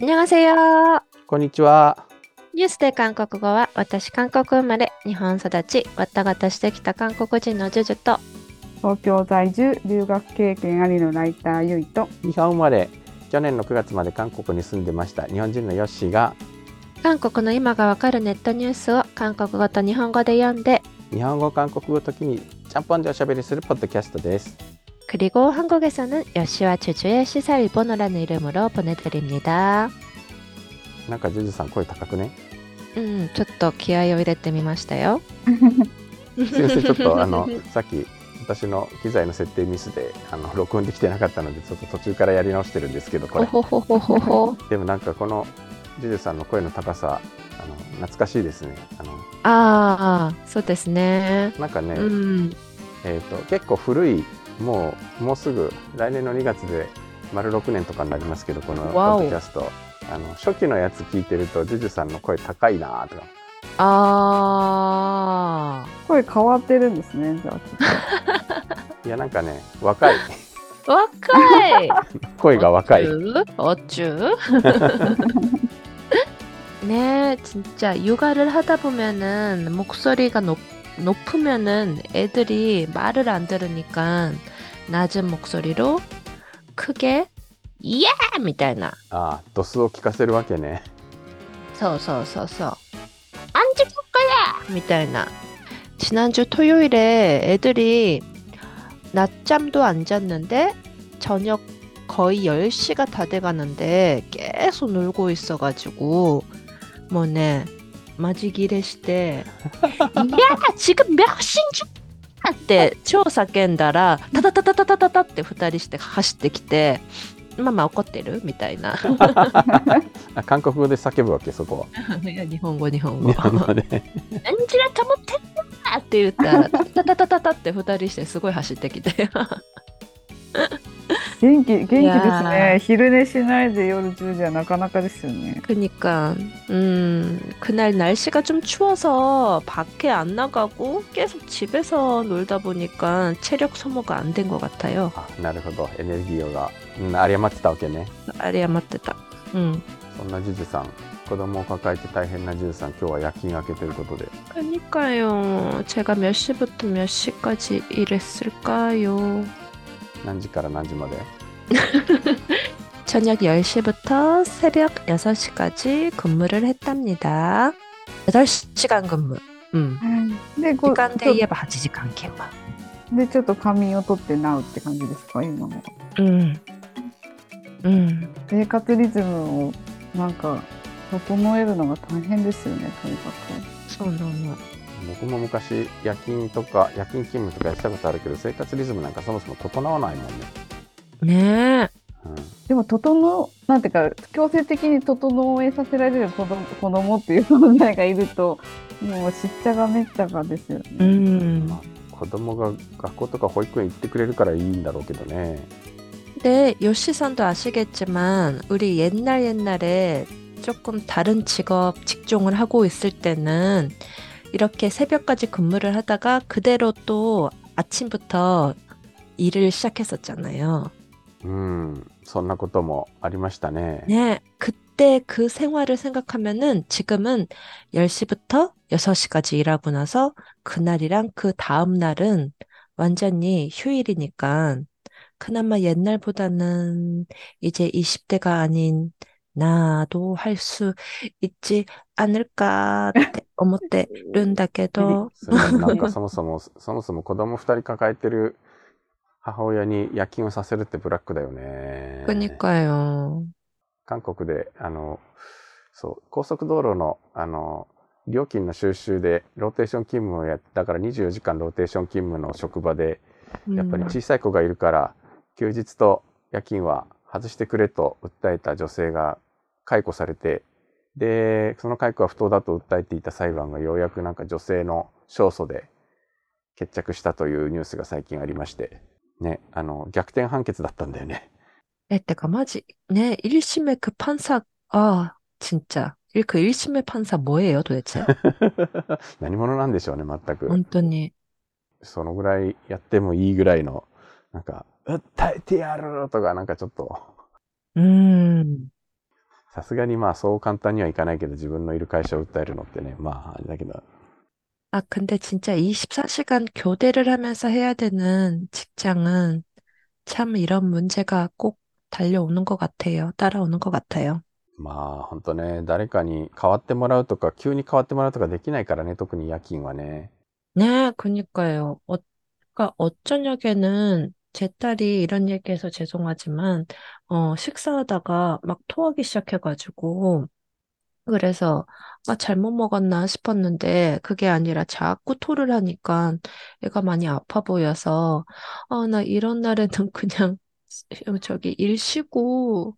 안녕하세요. こんにちは。ニュースで韓国語は私韓国生まれ日本育ちわたがたしてきた韓国人のジュジュと東京在住留学経験ありのライターゆいと日本生まれ、去年の9月まで韓国に住んでました日本人のヨッシーが韓国の今がわかるネットニュースを韓国語と日本語で読んで日本語、韓国語時にちゃんぽんでおしゃべりするポッドキャストです。 그리고 한국에서는 여시와 주주의 시사 일본어라는 이름으로 보내드립니다. なんかジュジュさん声高くね。 음, ちょっと気合を入れてみましたよ. すいません、ちょっとあのさっき私の機材の設定ミスであの録音できてなかったのでちょっと途中からやり直してるんですけどこれほほほほほほ。でもなんかこのジュジュさんの声の高さあの懐かしいですねあのああ、そうですね。なんかね、うん。えー、と結構古い もうもうすぐ来年の2月で丸6年とかになりますけどこのポわおッドキャストあの初期のやつ聞いてるとジュジュさんの声高いなとかああ。声変わってるんですねじゃあいやなんかね若い若い声が若い 어쭈? 네, 진짜 육아를 하다 보면은 목소리가 높, 높으면은 애들이 말을 안 들으니까 낮은 목소리로 크게 예! みたいな.ああドスを聞かせるわけね 서서서서 안 죽을 거야! みたいな. 지난주 토요일에 애들이 낮잠도 안 잤는데 저녁 거의 10시가 다 돼가는데 계속 놀고 있어가지고 뭐네 마지기레 시대 야 지금 몇 시인 줄 알아? って超叫んだらタタタタタタタタって二人して走ってきてママ怒ってる？みたいな。あ韓国語で叫ぶわけそこは。いや日本語日本語。日本語で何時だ？と思ってんだって言ったらタタタタタタって二人してすごい走ってきて 元気元気ですいやね昼寝しないで夜10時はなかなかですよね 그니까 음 그날 날씨가 좀 추워서 밖에 안 나가고 계속 집에서 놀다 보니까 체력 소모가 안 된 것 같아요. あなるほどエネルギーが、うん、有り余ってたわけね 알이야 맞다. 음. そんなジュジュさん子供を抱えて大変なジュジュさん今日は夜勤明けということで 그니까요. 제가 몇 시부터 몇 시까지 일했을까요? 何時から何時まで 저녁 10시부터 새벽 6시까지 근무를 했답니다. 8시간 근무. 음. でこう 시간 ちょ 대에 8시간 근무. でちょっと仮眠を取ってなうって感じですか今の 음. 음. 生活リズムをなんか整えるのが大変ですよねとにか 소노노. 僕も昔夜勤とか夜勤勤務とかやってたことあるけど生活リズムなんかそもそも整わないもんね、 네. うん、くでも整なんていうか強制的に整えさせられる子供子供っていう存在がいるともうしっちゃがめっちゃがですよね、 음. 子供が学校とか保育園行ってくれるからいいんだろうけどね 근데 요시선도 아시겠지만 우리 옛날 옛날에 조금 다른 직업 직종을 하고 있을 때는 이렇게 새벽까지 근무를 하다가 그대로 또 아침부터 일을 시작했었잖아요. うんそんなこともありましたね 네, 그때 그 생활을 생각하면은 지금은 10시부터 6시까지 일하고 나서 그날이랑 그 다음 날은 완전히 휴일이니까 그나마 옛날보다는 이제 20대가 아닌 나도 할 수 있지 않을까って思ってるんだけど、それなんかそもそもそもそも子供2人抱えてる母親に夜勤をさせるってブラックだよね 그니까요. 韓国であのそう高速道路のあの料金の収集でローテーション勤務をやってだから24時間ローテーション勤務の職場でやっぱり 음, 小さい子がいるから休日と夜勤は 外してくれと訴えた女性が解雇されてでその解雇は不当だと訴えていた裁判がようやくなんか女性の勝訴で決着したというニュースが最近ありましてねあの逆転判決だったんだよね 에, 내가 맞지? 네, 1심의 그 판사, 아, 진짜. 일- 그 1심의 판사 뭐예요, 도대체? 何者なんでしょうね全く 本当に。そのぐらいやってもいいぐらいのなんか 訴えてやるとかなんかちょっとうん。 さすがにまあそう簡単にはいかないけど自分のいる会社を訴えるのってねまああれだけど 아, 근데 진짜 24시간 교대를 하면서 해야 되는 직장은 참 이런 문제가 꼭 달려오는 것 같아요. 따라오는 것 같아요. まあ本当ね誰かに代わってもらうとか急に代わってもらうとかできないからね特に夜勤はね 네, 그니까요. 어, 그러니까 어쩌냐게는 제 딸이 이런 얘기해서 죄송하지만, 어, 식사하다가 막 토하기 시작해가지고, 그래서, 아, 잘못 먹었나 싶었는데, 그게 아니라 자꾸 토를 하니까 애가 많이 아파 보여서, 아, 나 이런 날에는 그냥, 저기 일 쉬고,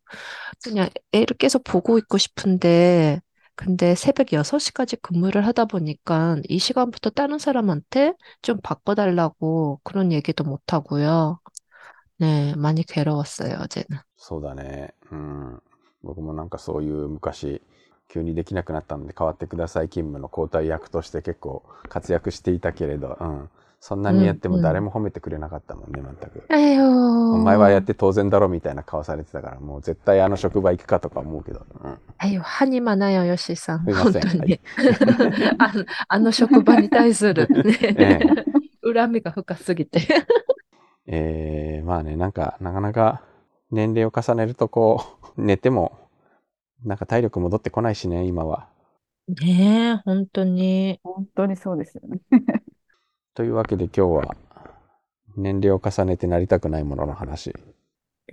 그냥 애를 계속 보고 있고 싶은데, 근데 새벽 6시까지 근무를 하다 보니까 이 시간부터 다른 사람한테 좀 바꿔달라고 그런 얘기도 못 하고요. 네, 많이 괴로웠어요, 어제는. そうだねうん僕もなんかそういう昔急にできなくなったので代わってください勤務の交代役として結構活躍していたけれど、うん、 そんなにやっても誰も褒めてくれなかったもんね、全く。お前はやって当然だろみたいな顔されてたから、もう絶対あの職場行くかとか思うけど。うん、よ、はにまなよ、よしさん。すいません。あの職場に対する、恨みが深すぎて。え えー、まあね、なんか、なかなか年齢を重ねるとこう、寝ても、なんか体力戻ってこないしね、今は。ねえ、本当に。本当にそうですよね。というわけで今日は年齢を重ねてなりたくないものの話。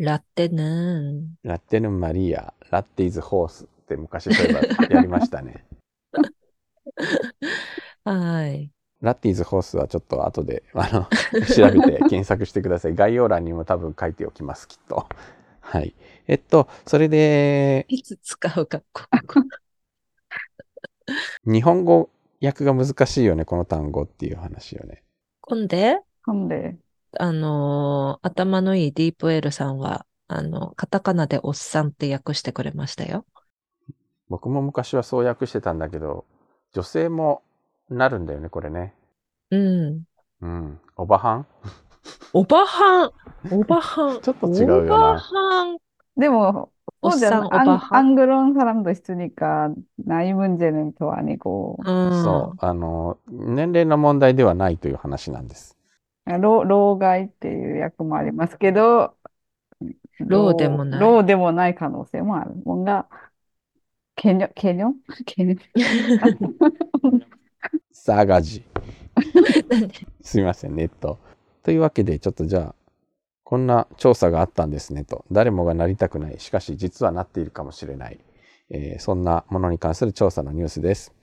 ラッテヌーン。ラッテヌンマリア、ラッテイズホースって昔そういえばやりましたね。はい。ラッティーズホースはちょっと後であの 調べて検索してください。概要欄にも多分書いておきます、きっと。はい。えっと、それで。いつ使うか、ここ。日本語訳が難しいよね、この単語っていう話よね。근데ほんで、あのー頭のいいディープエルさんは、あの、カタカナでおっさんって訳してくれましたよ。僕も昔はそう訳してたんだけど、女性もなるんだよね、これね。うん。うん。おばはん？おばはん、おばはん？ちょっと違うよなおばはん？でも、 오 そうじゃ 산 ない 오 ア 바 ン 한 アングロン사람도 있으니까 나이 문제는 또 아니고 うん。そう。あの、年齢の問題ではないという話なんです。老老害っていう役もありますけど、老でもない老でもない可能性もある。뭔가 개념 개념 개념 サガジ。すみません、ネット。というわけで、ちょっとじゃあ、 こんな調査があったんですねと。誰もがなりたくない。しかし、実はなっているかもしれない。えーそんなものに関する調査のニュースです。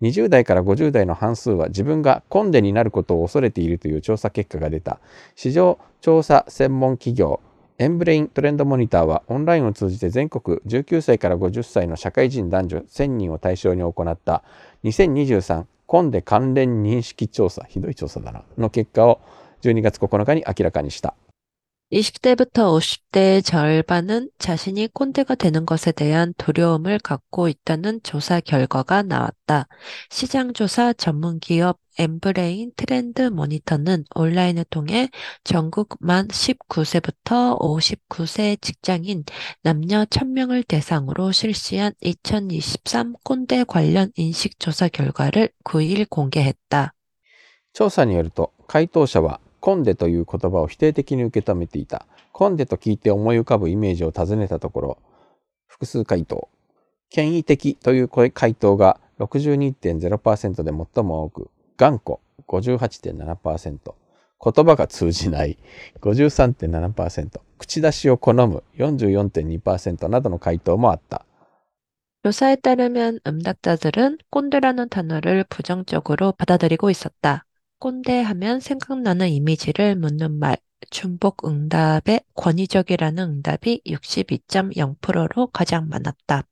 20代から50代の半数は自分がコンデになることを恐れているという調査結果が出た。市場調査専門企業エンブレイントレンドモニターはオンラインを通じて全国19歳から50歳の社会人男女1000人を対象に行った2023コンデ関連認識調査、ひどい調査だな、の結果を12月9日に明らかにした。 20대부터 50대의 절반은 자신이 꼰대가 되는 것에 대한 두려움을 갖고 있다는 조사 결과가 나왔다. 시장조사 전문기업 엠브레인 트렌드 모니터는 온라인을 통해 전국 만 19세부터 59세 직장인 남녀 1000명을 대상으로 실시한 2023 꼰대 관련 인식조사 결과를 9일 공개했다. 調査によると回答者は コンデという言葉を否定的に受け止めていた。コンデと聞いて思い浮かぶイメージを尋ねたところ、複数回答。権威的という回答が62.0%で最も多く、頑固58.7%、言葉が通じない53.7%、口出しを好む44.2%などの回答もあった。 조사에 따르면 응답자들은 꼰대라는 단어를 부정적으로 받아들이고 있었다. 꼰대 하면 생각나는 이미지를 묻는 말, 중복 응답에 권위적이라는 응답이 62.0%로 가장 많았다.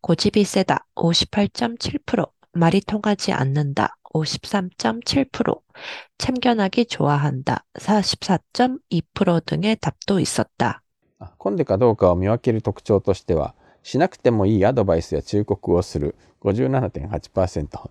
고집이 세다, 58.7%, 말이 통하지 않는다, 53.7%, 참견하기 좋아한다, 44.2% 등의 답도 있었다. あコンデかどうかを見分ける特徴としては、しなくてもいいアドバイスや忠告をする57.8%、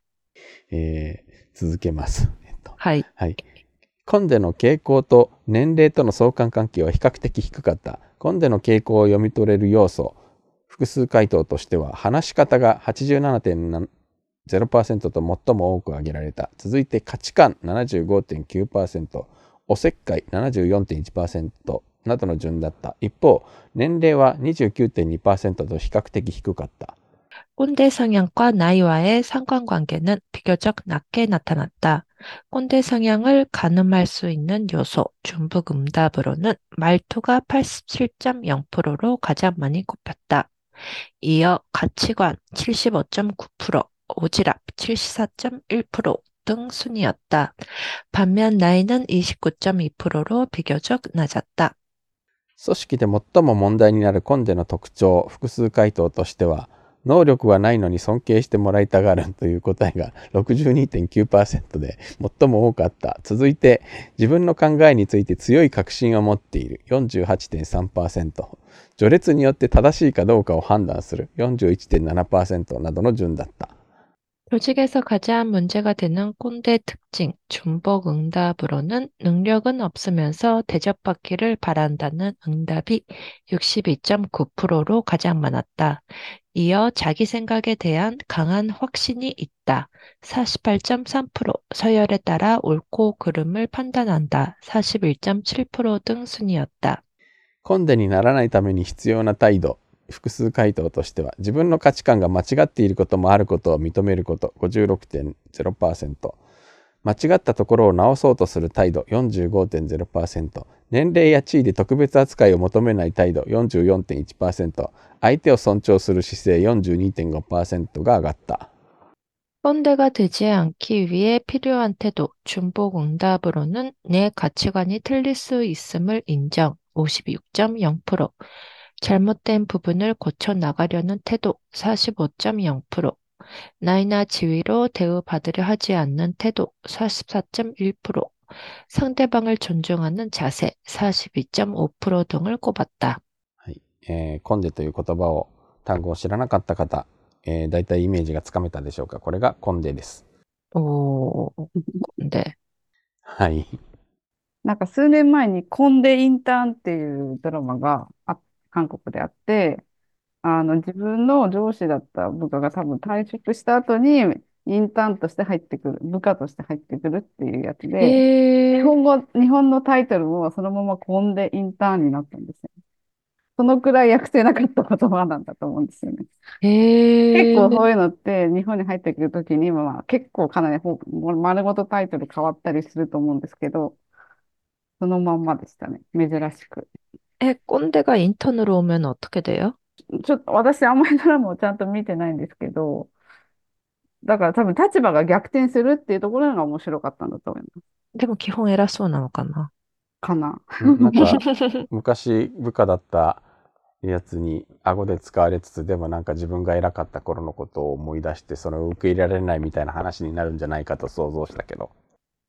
えー続けます。えっと、하 이. はい。コンデの傾向と年齢との相関関係は比較的低かった。コンデの傾向を読み取れる要素、複数回答としては、話し方が87.0%と最も多く挙げられた。続いて価値観75.9%、おせっかい74.1%などの順だった。一方、年齢は29.2%と比較的低かった。 꼰대 성향과 나이와의 상관관계는 비교적 낮게 나타났다. 꼰대 성향을 가늠할 수 있는 요소, 중북 응답으로는 말투가 87.0%로 가장 많이 꼽혔다. 이어 가치관 75.9%, 오지랖 74.1%등 순이었다. 반면 나이는 29.2%로 비교적 낮았다. 組織で最も問題になるコンデの特徴、複数回答としては、 能力はないのに尊敬してもらいたがるという答えが 62.9%で最も多かった。続いて、自分の考えについて強い確信を持っている48.3%。序列によって正しいかどうかを判断する41.7%などの順だった。 조직에서 가장 문제가 되는 꼰대 특징, 중복 응답으로는 능력은 없으면서 대접받기를 바란다는 응답이 62.9%로 가장 많았다. 이어 자기 생각에 대한 강한 확신이 있다. 48.3%, 서열에 따라 옳고 그름을 판단한다. 41.7%등 순이었다. コンデにならないために必要な態度 複数回答としては自分の価値観が間違っていることもあることを認めること56.0%間違ったところを直そうとする態度45.0%年齢や地位で特別扱いを求めない態度44.1%相手を尊重する姿勢42.5%が上がった。 꼰대가 되지 않기 위해 필요한 태도, 중복 응답으로는 내 가치관이 틀릴 수 있음을 인정, 56.0%, 잘못된 부분을 고쳐 나가려는 태도, 45.0%, 나이나 지위로 대우받으려 하지 않는 태도, 44.1%, 상대방을 존중하는 자세, 42.5% 등을 꼽았다. はいえーコンデという言葉を単語を知らなかった方、えー、大体イメージがつかめたでしょうかこれがコンデです。 오, 꼰대. はい。なんか数年前にコンデインターンっていうドラマがあ 韓国であって、あの自分の上司だった部下が多分退職した後にインターンとして入ってくる、部下として入ってくるっていうやつで、 에, 日本語、日本のタイトルもそのままコンデインターンになったんですよ。そのくらい訳せなかった言葉なんだと思うんですよね。結 에, 構そういうのって日本に入ってくるときに、まあ、結構かなりほ丸ごとタイトル変わったりすると思うんですけど、そのまんまでしたね。珍しく。 에, 꼰대가 인턴으로 오면 어떻게 돼요? ちょっと私あんまりドラマをちゃんと見てないんですけど、だから多分立場が逆転するっていうところが面白かったんだと思います。でも基本偉そうなのかな。かな。なんか昔部下だったやつに顎で使われつつでもなんか自分が偉かった頃のことを思い出してそれを受け入れられないみたいな話になるんじゃないかと想像したけど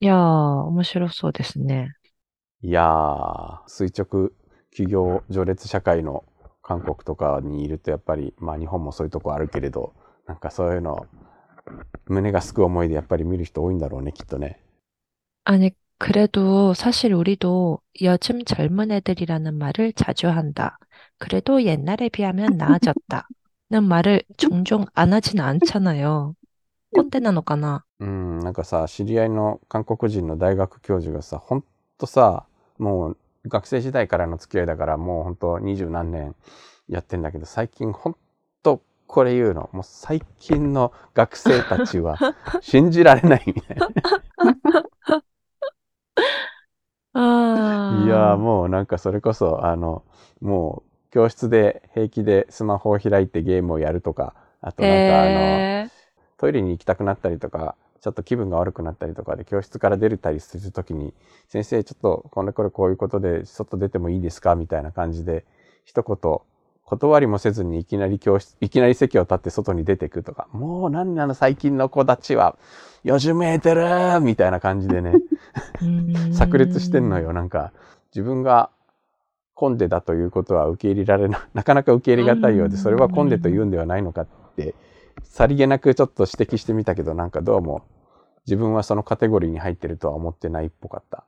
야, 面白そうですね。いやー垂直 企業序列社会の韓国とかにいるとやっぱりまあ日本もそういうとこあるけれどなんかそういうの胸がすく思いでやっぱり見る人多いんだろうねきっとね 아니, 그래도 사실 우리도 요즘 젊은 애들이라는 말을 자주 한다. 그래도 옛날에 비하면 나아졌다. 는 말을 종종 안 하진 않잖아요. 꼰대なのかなうんなんかさ知り合いの韓国人の大学教授がさほんとさもう 学生時代からの付き合いだからもうほんと二十何年やってんだけど最近ほんとこれ言うの。もう最近の学生たちは 信じられないみたいな。아, いやーもうなんかそれこそあのもう教室で平気でスマホを開いてゲームをやるとかあとなんかあの 에, トイレに行きたくなったりとかちょっと気分が悪くなったりとかで教室から出れたりするときに「先生ちょっとこれこれこういうことで外出てもいいですか?」みたいな感じで一言断りもせずにいきなり教室、いきなり席を立って外に出てくとか、もう何なの最近の子たちは、よじめいてるみたいな感じでね、炸裂してんのよ。なんか、自分がコンデだということは受け入れられな、なかなか受け入れがたいようで、それはコンデと言うんではないのかって、さりげなくちょっと指摘してみたけど、なんかどうも、自分はそのカテゴリーに入ってるとは思ってないっぽかった。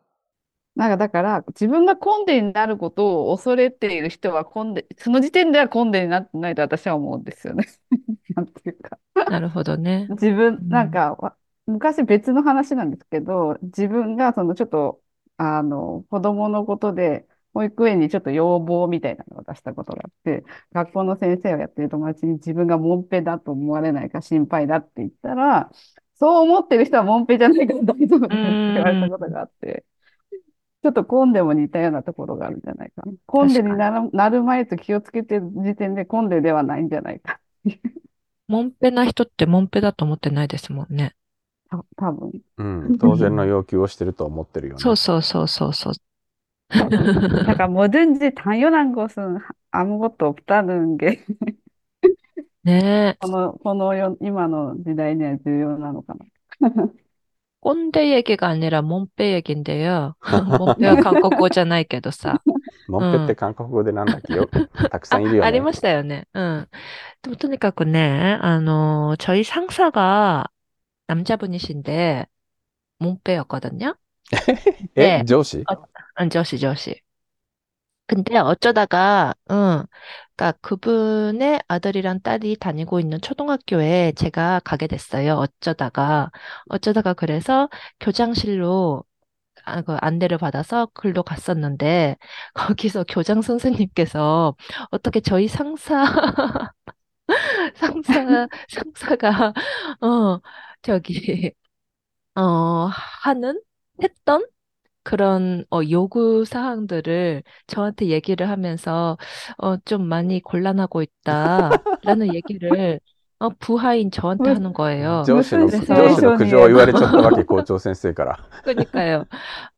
なんかだから、自分がコンデになることを恐れている人はコンデ、その時点ではコンデになってないと私は思うんですよね。なんていうか。なるほどね。自分、うんなんか、わ昔別の話なんですけど、自分がそのちょっと、あの、子供のことで、保育園にちょっと要望みたいなのを出したことがあって、学校の先生をやってる友達に自分がモンペだと思われないか心配だって言ったら、そう思ってる人はモンペじゃないから大丈夫だよって言われたことがあって、ちょっとコンデも似たようなところがあるんじゃないかな。コンデになる、なる前と気をつけてる時点でコンデではないんじゃないか。モンペな人ってモンペだと思ってないですもんね。た多分。うん、当然の要求をしてると思ってるよね。そうそうそうそうそう。 だから뭐든지 당연한 것은 아무것도 없다는 게 ねえ。この、この世、今の時代には重要なのかな。 꼰대 얘기가 아니라 몸빼 얘기인데요. 몸빼가 한국어잖아, けどさ。モンペって韓国語でなんだっけよ。たくさんいるよね。ありましたよね。うん。でもとにかくね、あの、저희 상사가 남자분이신데, 몸빼였거든요. え、ね上司 응, 조시, 조시. 근데 어쩌다가, 응, 그니까 그분의 아들이랑 딸이 다니고 있는 초등학교에 제가 가게 됐어요. 어쩌다가. 어쩌다가 그래서 교장실로 아, 그 안내를 받아서 글로 갔었는데, 거기서 교장 선생님께서 어떻게 저희 상사, 상사, 상사가, 어, 저기, 어, 하는, 했던 그런 어, 요구 사항들을 저한테 얘기를 하면서 어, 좀 많이 곤란하고 있다라는 얘기를 어, 부하인 저한테 왜- 하는 거예요. 上司の、그래서- 上司の苦情を言われちゃったわけ、校長先生から。 그러니까요.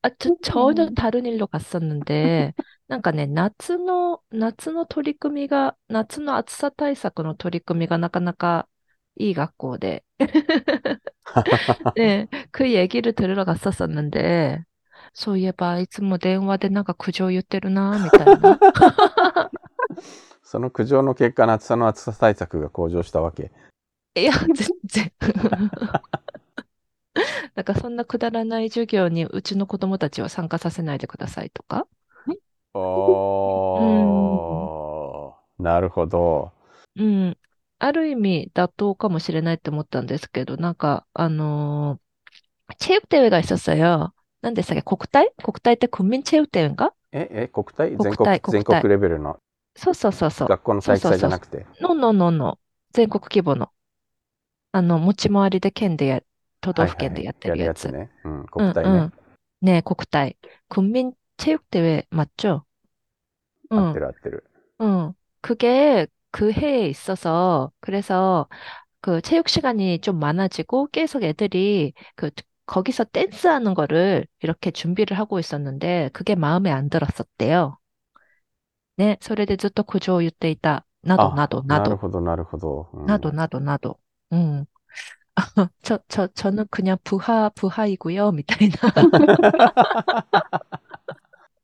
아, 저 전혀 음. 다른 일로 갔었는데, なんかね、夏の、夏の取り組みが、夏の暑さ対策の取り組みがなかなかいい学校で、ね、그 얘기를 들으러 갔었었는데, そういえば、いつも電話でなんか苦情言ってるな、みたいな。その苦情の結果、夏さの暑さ対策が向上したわけ。いや、全然。なんかそんなくだらない授業にうちの子供たちは参加させないでくださいとか。おー、なるほど。うん。ある意味妥当かもしれないって思ったんですけど、なんか、あのー체육대회가 있었어요. 何でしたっけ国体国体って국민체육대회인가 え、え、国体国全国、体国体全国レベルのそうそうそうそう。学校の体育祭じゃなくて。のののの全国規模の。あの、持ち回りで県でや、都道府県でやってるやつ。はいはいやるやつね。うん、うん国体ねうん。。ね、国体。국민체육대회 맞죠? う合っんてる合ってる。 응, 그게 그 해에 있어서, 그래서 그 체육 시간이 좀 많아지고 계속 애들이 그, 거기서 댄스하는 거를 이렇게 준비를 하고 있었는데, 그게 마음에 안 들었었대요. 네, それでずっと苦情を言っていた。などあなどなど。なるほど、なるほど。うん 나도, 나도, 나도. 응. 저, 저, 저는 그냥 부하, 부하이고요. みたいな。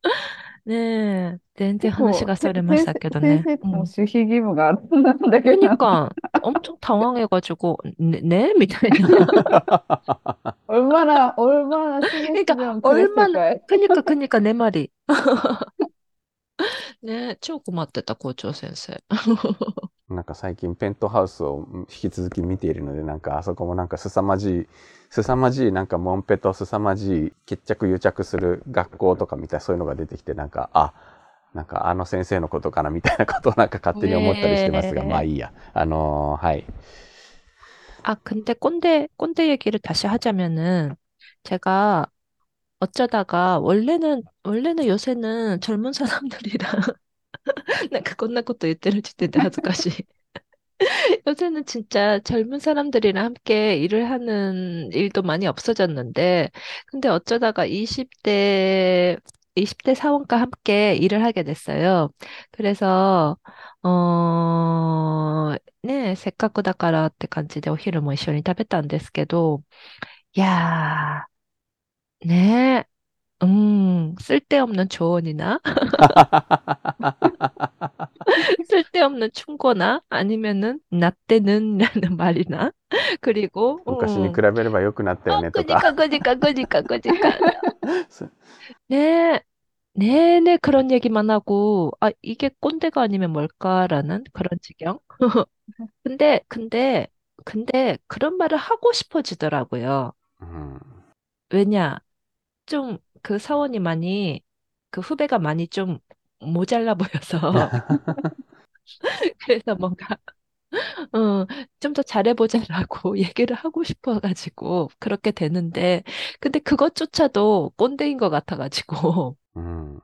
ねえ、全然話がそれましたけどね。先生うんも守秘義務があるんだけど、 그러니까 엄청 당황해가지고 네, 네? みたいな. 얼마나, 얼마나 그러니까 신경 얼마나- 그랬을까요? 그니까 그니까 내 말이. 네, 超困ってた校長先生.なんか最近ペントハウスを引き続き見ているので、なんかあそこもなんか凄まじい、凄まじいなんかモンペと凄まじい決着癒着する学校とかみたいそういうのが出てきて、なんか、あ、なんかあの先生のことかなみたいなことをなんか勝手に思ったりしてますが、ねえまあいいや。あのーはい。 아, 근데 꼰대, 꼰대 얘기를 다시 하자면은 제가 어쩌다가 원래는, 원래는 요새는 젊은 사람들이랑 なんかこんなこと言ってる時点で恥ずかしい。 요새는 진짜 젊은 사람들이랑 함께 일을 하는 일도 많이 없어졌는데, 근데 어쩌다가 20대, 20대 사원과 함께 일을 하게 됐어요. 그래서, うーん、ねえ、せっかくだからって感じでお昼も一緒に食べたんですけど、いやー、 ねえ、음, 쓸데없는 조언이나, 쓸데없는 충고나, 아니면은, 나 때는, 라는 말이나, 그리고, 昔に 음, 比べれば良くなったよ 어, ねとか。 그니까, 그니까, 그니까, 그니까. そ 네, 내내 그런 얘기만 하고, 아, 이게 꼰대가 아니면 뭘까라는 그런 지경? 근데, 근데, 근데 그런 말을 하고 싶어지더라고요. うん。 왜냐, 좀 그 사원이 많이, 그 후배가 많이 좀 모자라 보여서, 그래서 뭔가, 어, 좀 더 잘해보자라고 얘기를 하고 싶어가지고, 그렇게 되는데, 근데 그것조차도 꼰대인 것 같아가지고, うん。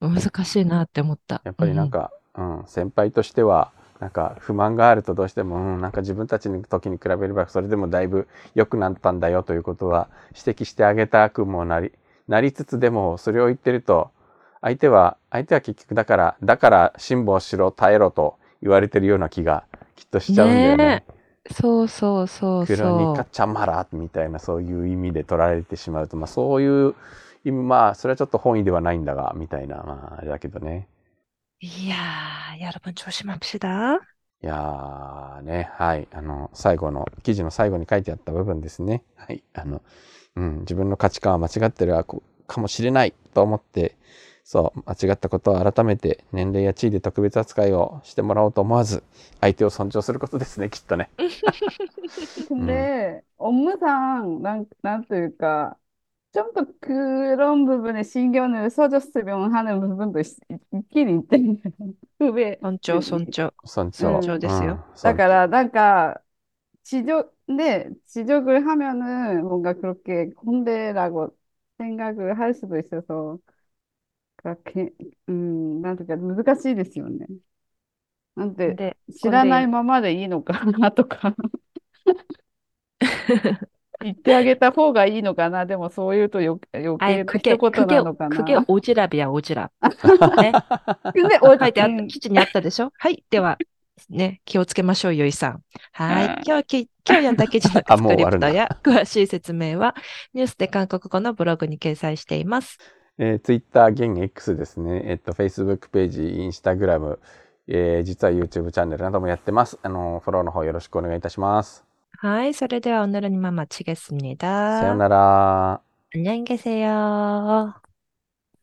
難しいなって思った。やっぱりなんか、うん、先輩としては、 なんか不満があるとどうしても、うん、なんか自分たちの時に比べればそれでもだいぶ良くなったんだよということは指摘してあげたくもなり、なりつつでもそれを言ってると、相手は、相手は結局だから、だから辛抱しろ、耐えろと言われてるような気がきっとしちゃうんだよね。ねそうそうそうクロニそカチャマラみたいなそういう意味で取られてしまうと、まあそういう意味、まあそれはちょっと本意ではないんだが、みたいな、まああれだけどね。 う。いやー、여러분 조심합시다. いやーね、はい、あの、最後の、記事の最後に書いてあった部分ですね。はい、あの、うん、自分の価値観は間違ってるかもしれないと思って、そう、間違ったことを改めて年齢や地位で特別扱いをしてもらおうと思わず、相手を尊重することですね、きっとね。 근데 업무상 난, 난というか 좀 더 그런 부분에 신경을 써줬으면 하는 부분도 있, 있긴 있대. 후배. 尊重、尊重。尊重。尊重ですようん 그러니까 뭔가 지적, 근데 지적을 하면은 뭔가 그렇게 꼰대라고 생각을 할 수도 있어서 그렇게 음, 난 그러니까 難しいですよね. 근데 で、知らないままでいいのかなとか 言ってあげた方がいいのかなでもそう言うとよ余 아이, 計な 그게, 一言 그게, なのかな 그게 오지랖이야, 오지랖. 네? 근데 어, 書いてあった、うん記事にあったでしょはい。では、ね、気をつけましょう、ゆいさん。はい。うん今日き、今日読んだ記事のあスクリもう終わるんだプトや詳しい説明は、ニュースで韓国語のブログに掲載しています。えー、Twitter、現 X ですね。えっと、Facebook ページ、Instagram、えー実は YouTube チャンネルなどもやってます。あの、フォローの方よろしくお願いいたします。 はい。それでは오늘은이만마치겠습니다 さようなら。 안녕히 계세요.